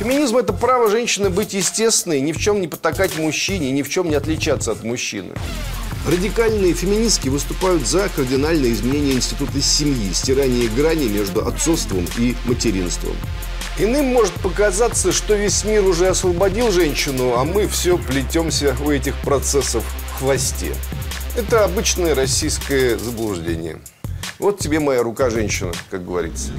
Феминизм – это право женщины быть естественной, ни в чем не потакать мужчине, ни в чем не отличаться от мужчины. Радикальные феминистки выступают за кардинальное изменение института семьи, стирание грани между отцовством и материнством. Иным может показаться, что весь мир уже освободил женщину, а мы все плетемся у этих процессов в хвосте. Это обычное российское заблуждение. Вот тебе моя рука, женщина, как говорится.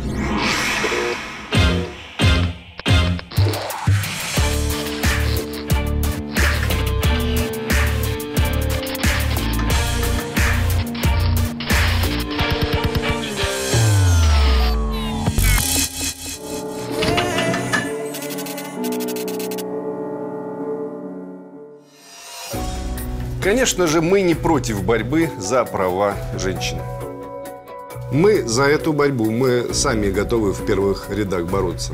Конечно же, мы не против борьбы за права женщин. Мы за эту борьбу, мы сами готовы в первых рядах бороться.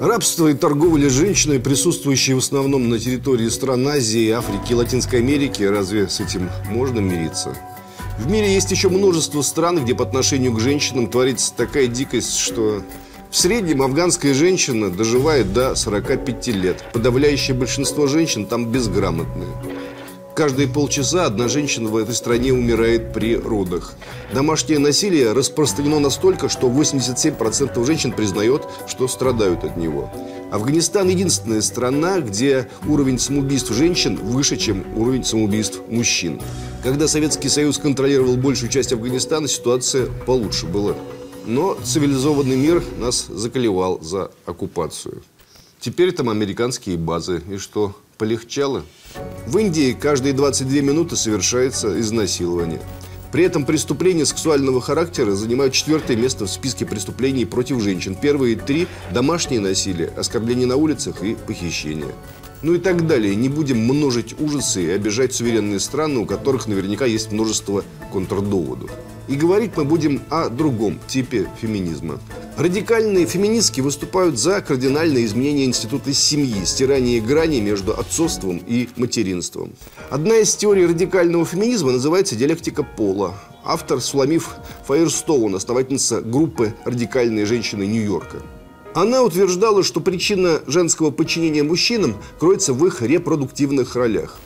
Рабство и торговля женщиной, присутствующие в основном на территории стран Азии, Африки и Латинской Америки, разве с этим можно мириться? В мире есть еще множество стран, где по отношению к женщинам творится такая дикость, что в среднем афганская женщина доживает до 45 лет. Подавляющее большинство женщин там безграмотные. Каждые полчаса одна женщина в этой стране умирает при родах. Домашнее насилие распространено настолько, что 87% женщин признает, что страдают от него. Афганистан – единственная страна, где уровень самоубийств женщин выше, чем уровень самоубийств мужчин. Когда Советский Союз контролировал большую часть Афганистана, ситуация получше была. Но цивилизованный мир нас заколевал за оккупацию. Теперь там американские базы. И что, полегчало? В Индии каждые 22 минуты совершается изнасилование. При этом преступления сексуального характера занимают четвертое место в списке преступлений против женщин. Первые три – домашнее насилие, оскорбление на улицах и похищение. Ну и так далее. Не будем множить ужасы и обижать суверенные страны, у которых наверняка есть множество контрдоводов. И говорить мы будем о другом типе феминизма. Радикальные феминистки выступают за кардинальное изменение института семьи, стирание грани между отцовством и материнством. Одна из теорий радикального феминизма называется диалектика пола. Автор Суламиф Фаерстоун, основательница группы «Радикальные женщины Нью-Йорка». Она утверждала, что причина женского подчинения мужчинам кроется в их репродуктивных ролях.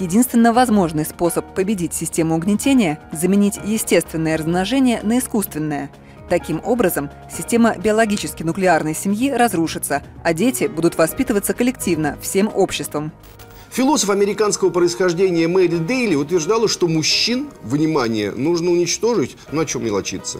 Единственно возможный способ победить систему угнетения – заменить естественное размножение на искусственное. Таким образом, система биологически нуклеарной семьи разрушится, а дети будут воспитываться коллективно, всем обществом. Философ американского происхождения Мэри Дейли утверждала, что мужчин, внимание, нужно уничтожить, о чем мелочиться.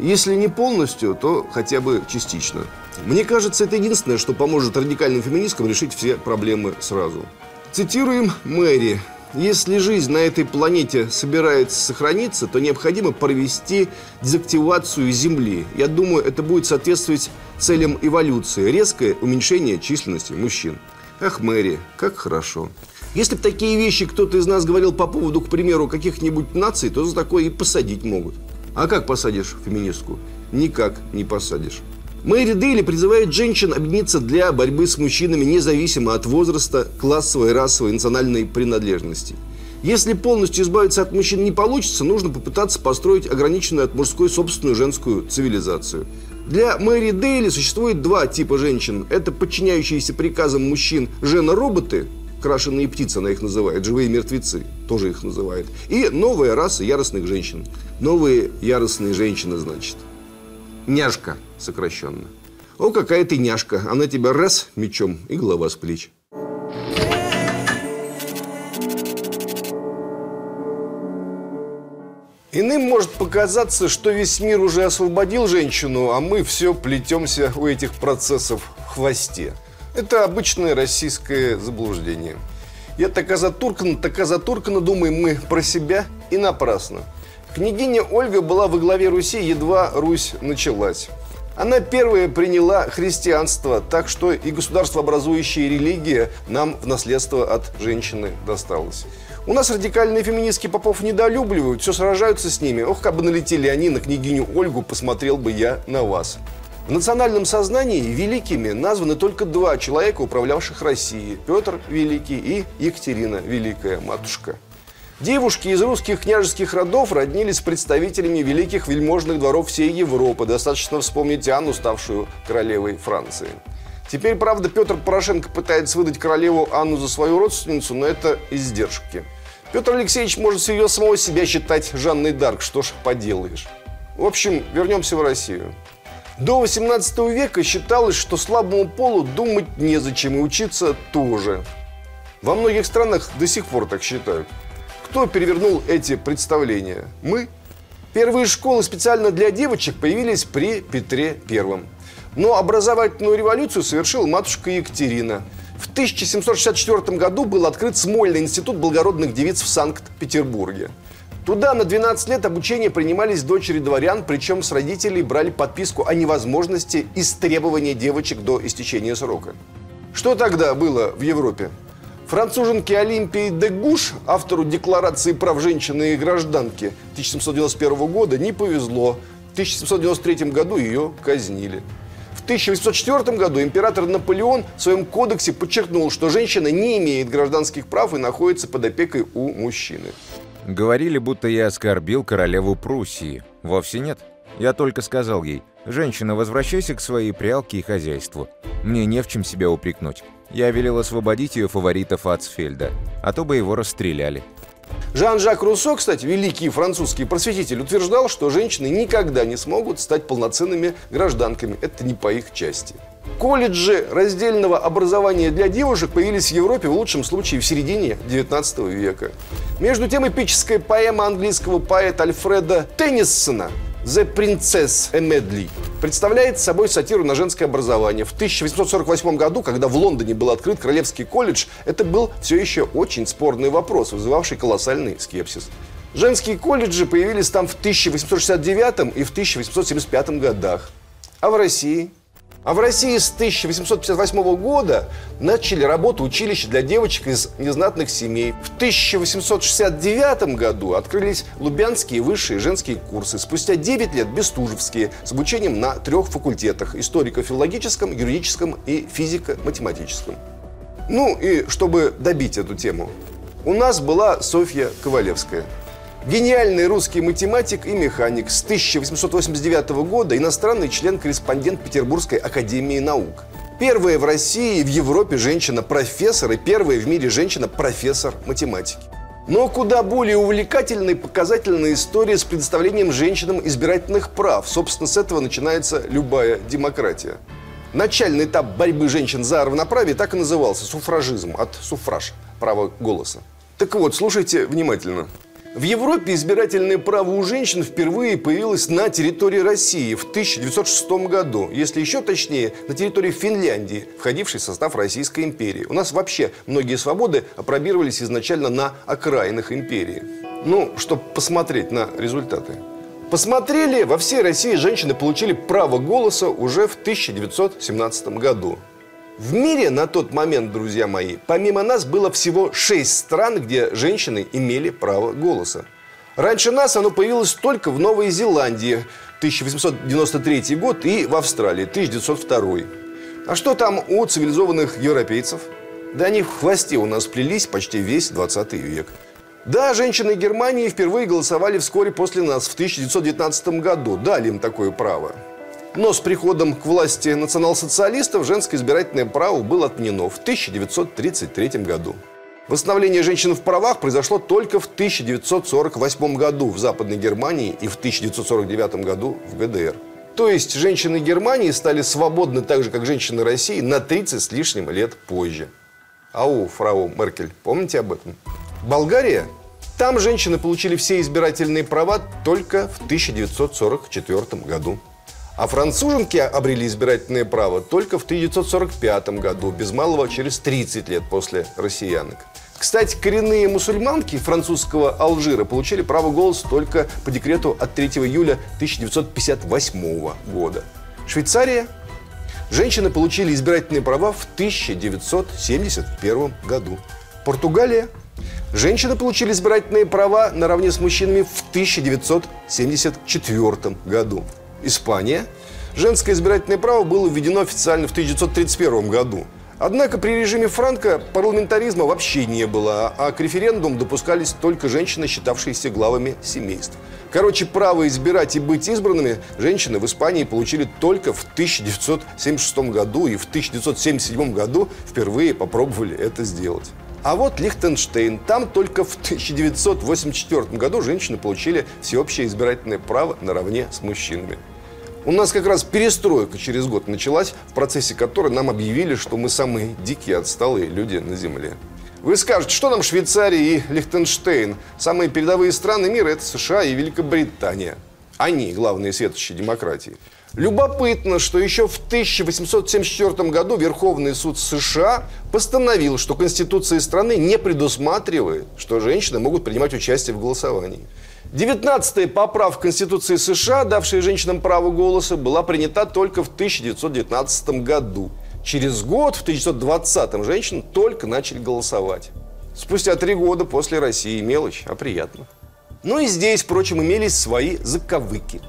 Если не полностью, то хотя бы частично. Мне кажется, это единственное, что поможет радикальным феминисткам решить все проблемы сразу. Цитируем Мэри. Если жизнь на этой планете собирается сохраниться, то необходимо провести дезактивацию Земли. Я думаю, это будет соответствовать целям эволюции. Резкое уменьшение численности мужчин. Ах, Мэри, как хорошо. Если бы такие вещи кто-то из нас говорил по поводу, к примеру, каких-нибудь наций, то за такое и посадить могут. А как посадишь феминистку? Никак не посадишь. Мэри Дейли призывает женщин объединиться для борьбы с мужчинами независимо от возраста, классовой, расовой, национальной принадлежности. Если полностью избавиться от мужчин не получится, нужно попытаться построить ограниченную от мужской собственную женскую цивилизацию. Для Мэри Дейли существует два типа женщин. Это подчиняющиеся приказам мужчин жена-роботы, крашеные птицы она их называет, живые мертвецы, тоже их называет. И новая раса яростных женщин. Новые яростные женщины, значит. Няшка сокращенно. О, какая ты няшка. Она тебя раз мечом и голова с плеч. Иным может показаться, что весь мир уже освободил женщину, а мы все плетемся у этих процессов в хвосте. Это обычное российское заблуждение. Я така затуркана, така затуркана, думаем мы про себя и напрасно. Княгиня Ольга была во главе Руси, едва Русь началась. Она первая приняла христианство, так что и государствообразующая религия нам в наследство от женщины досталась. У нас радикальные феминистки попов недолюбливают, все сражаются с ними. Ох, как бы налетели они на княгиню Ольгу, посмотрел бы я на вас. В национальном сознании великими названы только два человека, управлявших Россией. Петр Великий и Екатерина Великая, матушка. Девушки из русских княжеских родов роднились с представителями великих вельможных дворов всей Европы. Достаточно вспомнить Анну, ставшую королевой Франции. Теперь, правда, Петр Порошенко пытается выдать королеву Анну за свою родственницу, но это издержки. Петр Алексеевич может всерьез самого себя считать Жанной Дарк, что ж поделаешь. В общем, вернемся в Россию. До 18 века считалось, что слабому полу думать незачем и учиться тоже. Во многих странах до сих пор так считают. Кто перевернул эти представления? Мы. Первые школы специально для девочек появились при Петре Первом. Но образовательную революцию совершила матушка Екатерина. В 1764 году был открыт Смольный институт благородных девиц в Санкт-Петербурге. Туда на 12 лет обучения принимались дочери дворян, причем с родителей брали подписку о невозможности истребования девочек до истечения срока. Что тогда было в Европе? Француженке Олимпии де Гуш, автору Декларации прав женщины и гражданки 1791 года, не повезло. В 1793 году ее казнили. В 1804 году император Наполеон в своем кодексе подчеркнул, что женщина не имеет гражданских прав и находится под опекой у мужчины. Говорили, будто я оскорбил королеву Пруссии. Вовсе нет. Я только сказал ей, «Женщина, возвращайся к своей прялке и хозяйству. Мне не в чем себя упрекнуть. Я велел освободить ее фаворита Фацфельда, а то бы его расстреляли». Жан-Жак Руссо, кстати, великий французский просветитель, утверждал, что женщины никогда не смогут стать полноценными гражданками. Это не по их части. Колледжи раздельного образования для девушек появились в Европе в лучшем случае в середине 19 века. Между тем эпическая поэма английского поэта Альфреда Теннисона «The Princess Emedley» представляет собой сатиру на женское образование. В 1848 году, когда в Лондоне был открыт Королевский колледж, это был все еще очень спорный вопрос, вызывавший колоссальный скепсис. Женские колледжи появились там в 1869 и в 1875 годах. А в России – а в России с 1858 года начали работу училища для девочек из незнатных семей. В 1869 году открылись Лубянские высшие женские курсы. Спустя 9 лет Бестужевские с обучением на трех факультетах – историко-филологическом, юридическом и физико-математическом. Ну и чтобы добить эту тему, у нас была Софья Ковалевская – Гениальный русский математик и механик с 1889 года, иностранный член-корреспондент Петербургской академии наук. Первая в России и в Европе женщина-профессор и первая в мире женщина-профессор математики. Но куда более увлекательная и показательная история с предоставлением женщинам избирательных прав. Собственно, с этого начинается любая демократия. Начальный этап борьбы женщин за равноправие так и назывался – суфражизм, от суфраж, право голоса. Так вот, слушайте внимательно. В Европе избирательное право у женщин впервые появилось на территории России в 1906 году. Если еще точнее, на территории Финляндии, входившей в состав Российской империи. У нас вообще многие свободы опробировались изначально на окраинах империи. Ну, чтобы посмотреть на результаты. Посмотрели, во всей России женщины получили право голоса уже в 1917 году. В мире на тот момент, друзья мои, помимо нас было всего шесть стран, где женщины имели право голоса. Раньше нас оно появилось только в Новой Зеландии 1893 год и в Австралии 1902. А что там у цивилизованных европейцев? Да они в хвосте у нас плелись почти весь 20 век. Да, женщины Германии впервые голосовали вскоре после нас в 1919 году. Дали им такое право. Но с приходом к власти национал-социалистов женское избирательное право было отменено в 1933 году. Восстановление женщин в правах произошло только в 1948 году в Западной Германии и в 1949 году в ГДР. То есть женщины Германии стали свободны так же, как женщины России на 30 с лишним лет позже. Ау, фрау Меркель, помните об этом? Болгария? Там женщины получили все избирательные права только в 1944 году. А француженки обрели избирательное право только в 1945 году, без малого через 30 лет после россиянок. Кстати, коренные мусульманки французского Алжира получили право голоса только по декрету от 3 июля 1958 года. Швейцария. Женщины получили избирательные права в 1971 году. Португалия. Женщины получили избирательные права наравне с мужчинами в 1974 году. Испания. Женское избирательное право было введено официально в 1931 году. Однако при режиме Франка парламентаризма вообще не было, а к референдуму допускались только женщины, считавшиеся главами семейств. Короче, право избирать и быть избранными женщины в Испании получили только в 1976 году и в 1977 году впервые попробовали это сделать. А вот Лихтенштейн. Там только в 1984 году женщины получили всеобщее избирательное право наравне с мужчинами. У нас как раз перестройка через год началась, в процессе которой нам объявили, что мы самые дикие, отсталые люди на Земле. Вы скажете, что нам Швейцария и Лихтенштейн? Самые передовые страны мира – это США и Великобритания. Они – главные светочи демократии. Любопытно, что еще в 1874 году Верховный суд США постановил, что Конституция страны не предусматривает, что женщины могут принимать участие в голосовании. 19-я поправка Конституции США, давшая женщинам право голоса, была принята только в 1919 году. Через год, в 1920-м, женщины только начали голосовать. Спустя три года после России. Мелочь, а приятно. Ну и здесь, впрочем, имелись свои заковыки.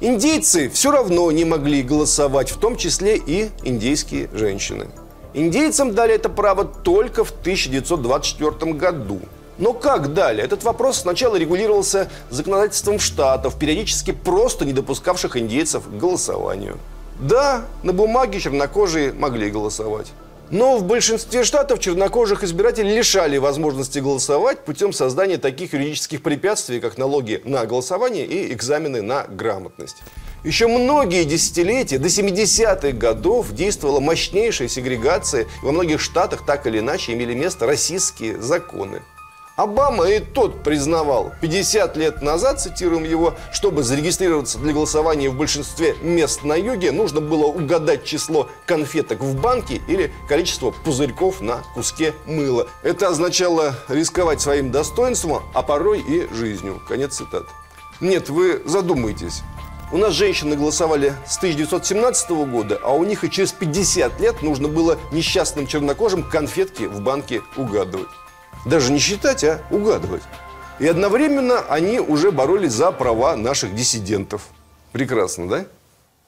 Индейцы все равно не могли голосовать, в том числе и индейские женщины. Индейцам дали это право только в 1924 году. Но как далее? Этот вопрос сначала регулировался законодательством штатов, периодически просто не допускавших индейцев к голосованию. Да, на бумаге чернокожие могли голосовать. Но в большинстве штатов чернокожих избирателей лишали возможности голосовать путем создания таких юридических препятствий, как налоги на голосование и экзамены на грамотность. Еще многие десятилетия, до 70-х годов, действовала мощнейшая сегрегация. И во многих штатах так или иначе имели место российские законы. Обама и тот признавал 50 лет назад, цитируем его, чтобы зарегистрироваться для голосования в большинстве мест на юге, нужно было угадать число конфеток в банке или количество пузырьков на куске мыла. Это означало рисковать своим достоинством, а порой и жизнью. Конец цитат. Нет, вы задумайтесь. У нас женщины голосовали с 1917 года, а у них и через 50 лет нужно было несчастным чернокожим конфетки в банке угадывать. Даже не считать, а угадывать. И одновременно они уже боролись за права наших диссидентов. Прекрасно, да?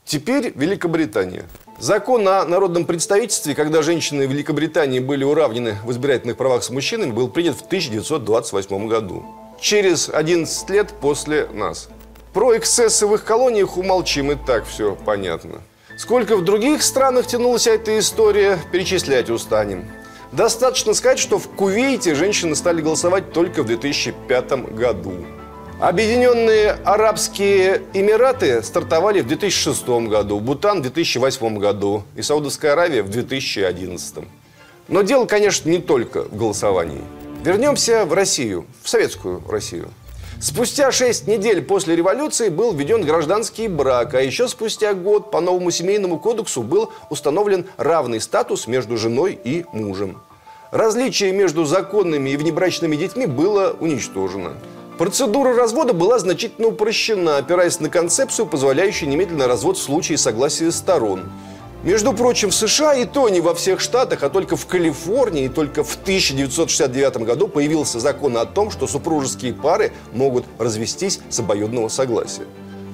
Теперь Великобритания. Закон о народном представительстве, когда женщины Великобритании были уравнены в избирательных правах с мужчинами, был принят в 1928 году. Через 11 лет после нас. Про эксцессы в их колониях умолчим, и так все понятно. Сколько в других странах тянулась эта история, перечислять устанем. Достаточно сказать, что в Кувейте женщины стали голосовать только в 2005 году. Объединенные Арабские Эмираты стартовали в 2006 году, Бутан в 2008 году и Саудовская Аравия в 2011. Но дело, конечно, не только в голосовании. Вернемся в Россию, в советскую Россию. Спустя шесть недель после революции был введен гражданский брак, а еще спустя год по новому семейному кодексу был установлен равный статус между женой и мужем. Различие между законными и внебрачными детьми было уничтожено. Процедура развода была значительно упрощена, опираясь на концепцию, позволяющую немедленный развод в случае согласия сторон. Между прочим, в США и то не во всех штатах, а только в Калифорнии, только в 1969 году появился закон о том, что супружеские пары могут развестись с обоюдного согласия.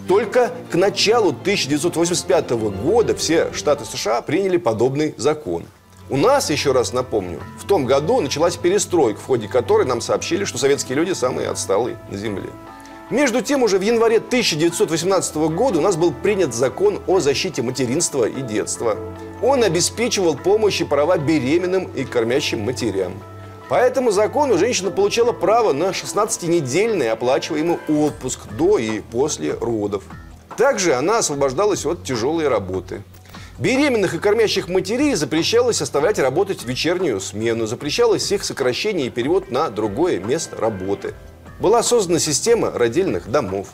Только к началу 1985 года все штаты США приняли подобный закон. У нас, еще раз напомню, в том году началась перестройка, в ходе которой нам сообщили, что советские люди самые отсталые на Земле. Между тем, уже в январе 1918 года у нас был принят закон о защите материнства и детства. Он обеспечивал помощь и права беременным и кормящим матерям. По этому закону женщина получала право на 16-недельный оплачиваемый отпуск до и после родов. Также она освобождалась от тяжелой работы. Беременных и кормящих матерей запрещалось оставлять работать в вечернюю смену, запрещалось их сокращение и перевод на другое место работы – была создана система родильных домов.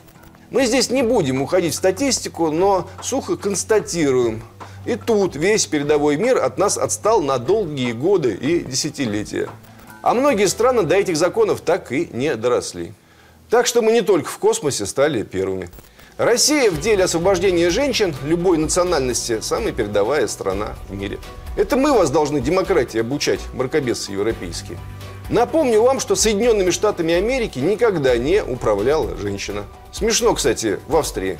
Мы здесь не будем уходить в статистику, но сухо констатируем. И тут весь передовой мир от нас отстал на долгие годы и десятилетия. А многие страны до этих законов так и не доросли. Так что мы не только в космосе стали первыми. Россия в деле освобождения женщин любой национальности самая передовая страна в мире. Это мы вас должны демократии обучать, мракобесы европейские. Напомню вам, что Соединенными Штатами Америки никогда не управляла женщина. Смешно, кстати, в Австрии.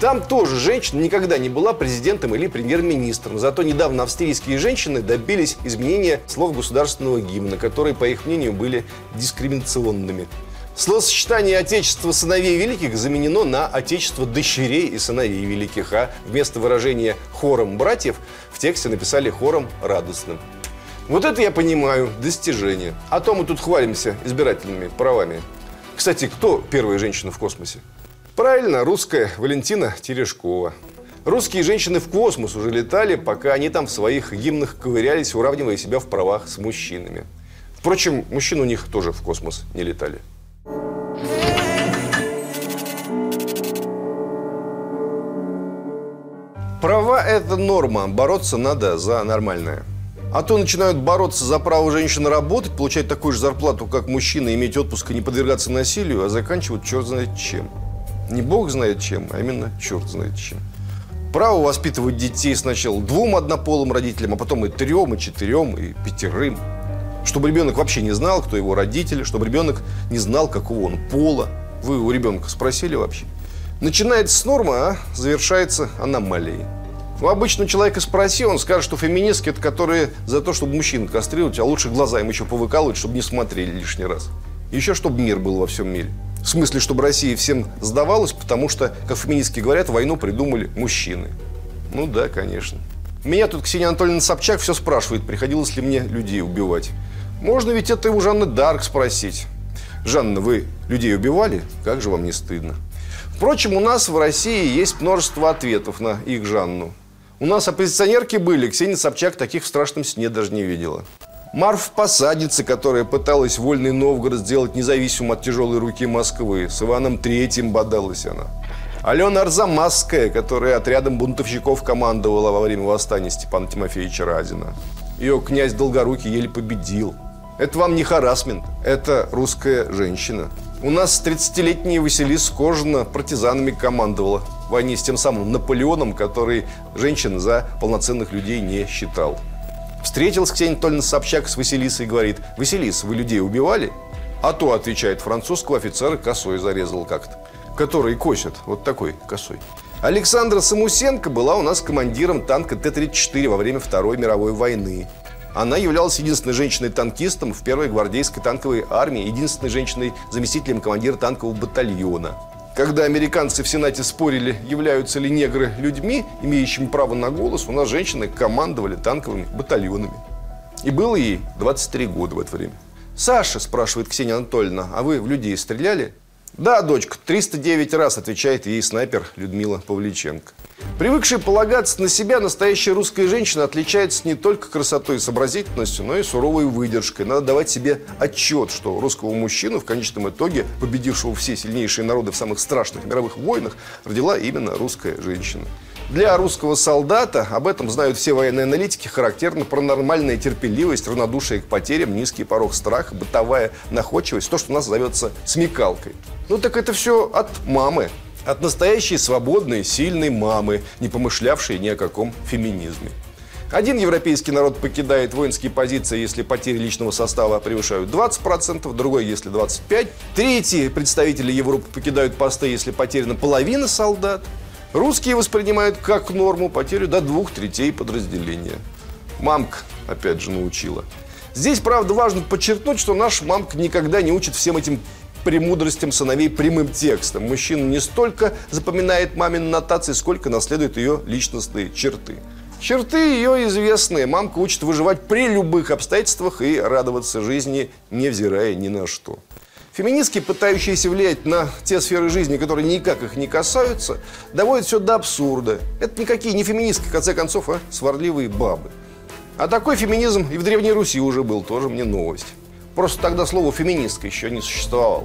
Там тоже женщина никогда не была президентом или премьер-министром. Зато недавно австрийские женщины добились изменения слов государственного гимна, которые, по их мнению, были дискриминационными. Словосочетание «Отечество сыновей великих» заменено на «Отечество дочерей и сыновей великих», а вместо выражения «хором братьев» в тексте написали «хором радостным». Вот это я понимаю, достижение. А то мы тут хвалимся избирательными правами. Кстати, кто первая женщина в космосе? Правильно, русская Валентина Терешкова. Русские женщины в космос уже летали, пока они там в своих гимнах ковырялись, уравнивая себя в правах с мужчинами. Впрочем, мужчины у них тоже в космос не летали. Права – это норма, бороться надо за нормальное. А то начинают бороться за право женщины работать, получать такую же зарплату, как мужчина, иметь отпуск и не подвергаться насилию, а заканчивают черт знает чем. Не бог знает чем, а именно черт знает чем. Право воспитывать детей сначала двум однополым родителям, а потом и трем, и четырем, и пятерым. Чтобы ребенок вообще не знал, кто его родители, чтобы ребенок не знал, какого он пола. Вы у ребенка спросили вообще? Начинается с нормы, а завершается аномалией. У обычного человека спроси, он скажет, что феминистки это которые за то, чтобы мужчин кастрировать, а лучше глаза им еще повыкалывать, чтобы не смотрели лишний раз. Еще чтобы мир был во всем мире. В смысле, чтобы Россия всем сдавалась, потому что, как феминистки говорят, войну придумали мужчины. Ну да, конечно. Меня тут Ксения Анатольевна Собчак все спрашивает, приходилось ли мне людей убивать. Можно ведь это и у Жанны Дарк спросить. Жанна, вы людей убивали? Как же вам не стыдно? Впрочем, у нас в России есть множество ответов на их Жанну. У нас оппозиционерки были, Ксения Собчак таких в страшном сне даже не видела. Марф Посадница, которая пыталась Вольный Новгород сделать независимым от тяжелой руки Москвы. С Иваном Третьим бодалась она. Алена Арзамасская, которая отрядом бунтовщиков командовала во время восстания Степана Тимофеевича Разина. Ее князь Долгорукий еле победил. Это вам не харасмент, это русская женщина. У нас 30-летняя Василиса Кожина партизанами командовала войне с тем самым Наполеоном, который женщин за полноценных людей не считал. Встретилась Ксения Анатольевна Собчак с Василисой и говорит, «Василис, вы людей убивали?» А то, отвечает французского офицера, косой зарезал как-то. Который косит, вот такой косой. Александра Самусенко была у нас командиром танка Т-34 во время Второй мировой войны. Она являлась единственной женщиной-танкистом в первой гвардейской танковой армии, единственной женщиной-заместителем командира танкового батальона. Когда американцы в Сенате спорили, являются ли негры людьми, имеющими право на голос, у нас женщины командовали танковыми батальонами. И было ей 23 года в это время. «Саша», спрашивает Ксения Анатольевна, «а вы в людей стреляли?» «Да, дочка, 309 раз», отвечает ей снайпер Людмила Павличенко. Привыкшая полагаться на себя, настоящая русская женщина отличается не только красотой и сообразительностью, но и суровой выдержкой. Надо давать себе отчет, что русского мужчину, в конечном итоге, победившего все сильнейшие народы в самых страшных мировых войнах, родила именно русская женщина. Для русского солдата, об этом знают все военные аналитики, характерна паранормальная терпеливость, равнодушие к потерям, низкий порог страха, бытовая находчивость, то, что у нас зовется смекалкой. Ну так это все от мамы. От настоящей свободной, сильной мамы, не помышлявшей ни о каком феминизме. Один европейский народ покидает воинские позиции, если потери личного состава превышают 20%, другой, если 25%. Третьи представители Европы покидают посты, если потеряна половина солдат. Русские воспринимают как норму потерю до двух третей подразделения. Мамка, опять же, научила. Здесь, правда, важно подчеркнуть, что наш мамка никогда не учит всем этим премудростям сыновей прямым текстом. Мужчина не столько запоминает мамин нотации, сколько наследует ее личностные черты. Черты ее известные. Мамка учит выживать при любых обстоятельствах и радоваться жизни, невзирая ни на что. Феминистки, пытающиеся влиять на те сферы жизни, которые никак их не касаются, доводят все до абсурда. Это никакие не феминистки, в конце концов, а сварливые бабы. А такой феминизм и в Древней Руси уже был, тоже мне новость. Просто тогда слово «феминистка» еще не существовало.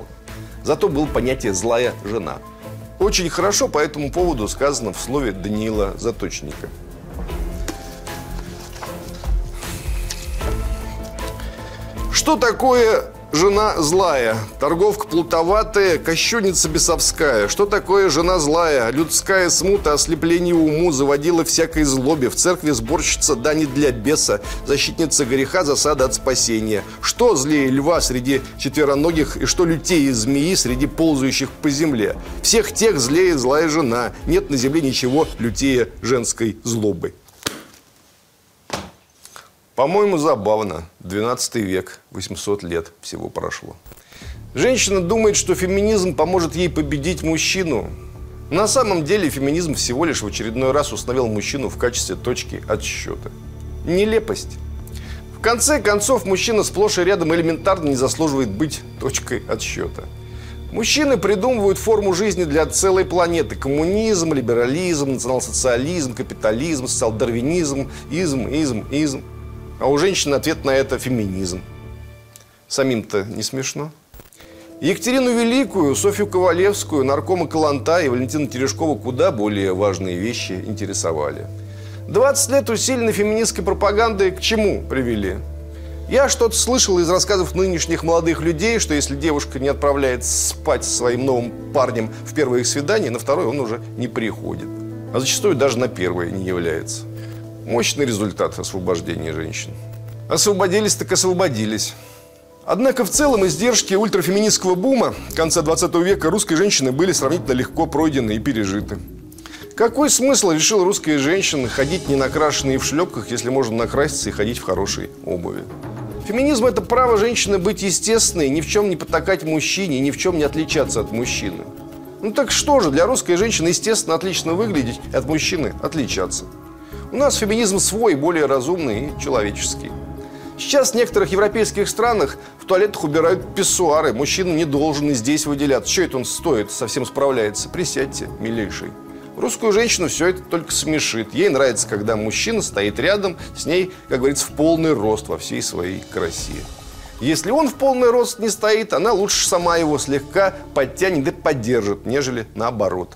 Зато было понятие «злая жена». Очень хорошо по этому поводу сказано в слове Даниила Заточника. Что такое Жена злая, торговка плутоватая, кощунница бесовская. Что такое жена злая? Людская смута, ослепление уму, заводила всякой злобе. В церкви сборщица дани для беса, защитница греха, засада от спасения. Что злее льва среди четвероногих и что лютее змеи среди ползающих по земле? Всех тех злее злая жена. Нет на земле ничего лютее женской злобы. По-моему, забавно. 12 век, 800 лет всего прошло. Женщина думает, что феминизм поможет ей победить мужчину. На самом деле феминизм всего лишь в очередной раз установил мужчину в качестве точки отсчета. Нелепость. В конце концов, мужчина сплошь и рядом элементарно не заслуживает быть точкой отсчета. Мужчины придумывают форму жизни для целой планеты. Коммунизм, либерализм, национал-социализм, капитализм, социал-дарвинизм, изм, изм, изм. А у женщины ответ на это феминизм. Самим-то не смешно. Екатерину Великую, Софью Ковалевскую, наркома Каланта и Валентина Терешкова куда более важные вещи интересовали. 20 лет усиленной феминистской пропаганды к чему привели? Я что-то слышал из рассказов нынешних молодых людей, что если девушка не отправляет спать своим новым парнем в первое их свидание, на второе он уже не приходит. А зачастую даже на первое не является. Мощный результат освобождения женщин. Освободились так освободились. Однако в целом издержки ультрафеминистского бума конца 20 века русской женщины были сравнительно легко пройдены и пережиты. Какой смысл, решила русская женщина, ходить не накрашенные в шлепках, если можно накраситься и ходить в хорошей обуви? Феминизм – это право женщины быть естественной, ни в чем не потакать мужчине, ни в чем не отличаться от мужчины. Ну так что же, для русской женщины, естественно, отлично выглядеть, от мужчины отличаться. У нас феминизм свой, более разумный и человеческий. Сейчас в некоторых европейских странах в туалетах убирают писсуары. Мужчина не должен и здесь выделяться. Что это он стоит, совсем справляется? Присядьте, милейший. Русскую женщину все это только смешит. Ей нравится, когда мужчина стоит рядом с ней, как говорится, в полный рост во всей своей красе. Если он в полный рост не стоит, она лучше сама его слегка подтянет и поддержит, нежели наоборот.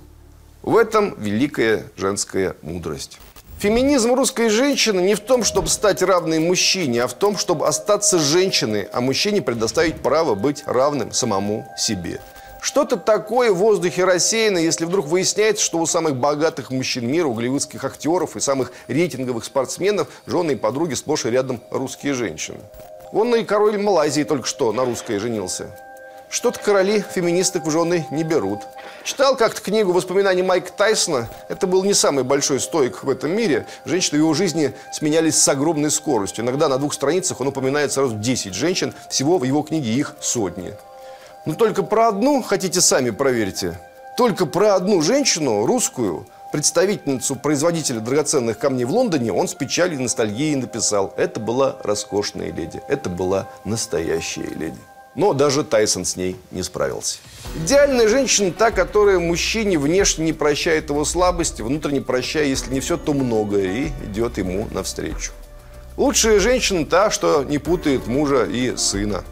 В этом великая женская мудрость. Феминизм русской женщины не в том, чтобы стать равной мужчине, а в том, чтобы остаться женщиной, а мужчине предоставить право быть равным самому себе. Что-то такое в воздухе рассеяно, если вдруг выясняется, что у самых богатых мужчин мира, у голливудских актеров и самых рейтинговых спортсменов жены и подруги сплошь и рядом русские женщины. Вон и король Малайзии только что на русской женился. Что-то короли феминисток в жены не берут. Читал как-то книгу воспоминаний Майка Тайсона. Это был не самый большой стоик в этом мире. Женщины в его жизни сменялись с огромной скоростью. Иногда на двух страницах он упоминает сразу 10 женщин. Всего в его книге их сотни. Но только про одну, хотите сами проверьте, только про одну женщину, русскую, представительницу производителя драгоценных камней в Лондоне, он с печалью и ностальгией написал. Это была роскошная леди, это была настоящая леди. Но даже Тайсон с ней не справился. Идеальная женщина та, которая мужчине внешне не прощает его слабости, внутренне прощая, если не все, то многое, и идет ему навстречу. Лучшая женщина та, что не путает мужа и сына.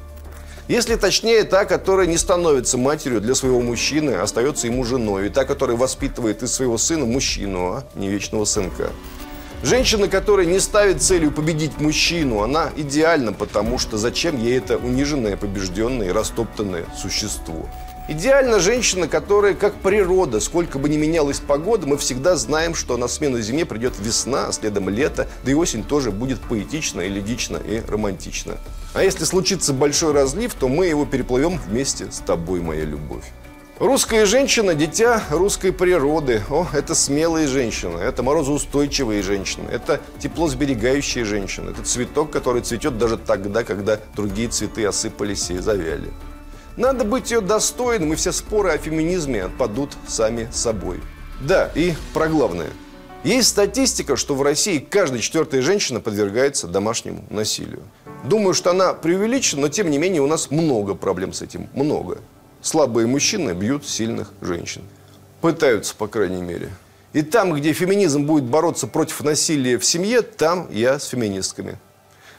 Если точнее, та, которая не становится матерью для своего мужчины, остается ему женой. И та, которая воспитывает из своего сына мужчину, а не вечного сынка. Женщина, которая не ставит целью победить мужчину, она идеальна, потому что зачем ей это униженное, побежденное и растоптанное существо? Идеальна женщина, которая как природа, сколько бы ни менялась погода, мы всегда знаем, что на смену зиме придет весна, а следом лето, да и осень тоже будет поэтична, элегична и романтична. А если случится большой разлив, то мы его переплывем вместе с тобой, моя любовь. Русская женщина – дитя русской природы. О, это смелые женщины, это морозоустойчивые женщины, это теплосберегающие женщины, это цветок, который цветет даже тогда, когда другие цветы осыпались и завяли. Надо быть ее достойным, и все споры о феминизме отпадут сами собой. Да, и про главное. Есть статистика, что в России каждая четвертая женщина подвергается домашнему насилию. Думаю, что она преувеличена, но тем не менее у нас много проблем с этим, много. Слабые мужчины бьют сильных женщин. Пытаются, по крайней мере. И там, где феминизм будет бороться против насилия в семье, там я с феминистками.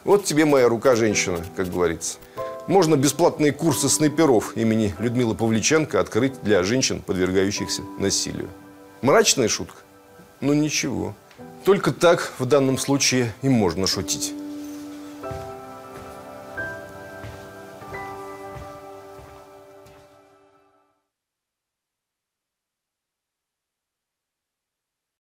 Вот тебе моя рука женщина, как говорится. Можно бесплатные курсы снайперов имени Людмилы Павличенко открыть для женщин, подвергающихся насилию. Мрачная шутка? Ну ничего. Только так в данном случае и можно шутить.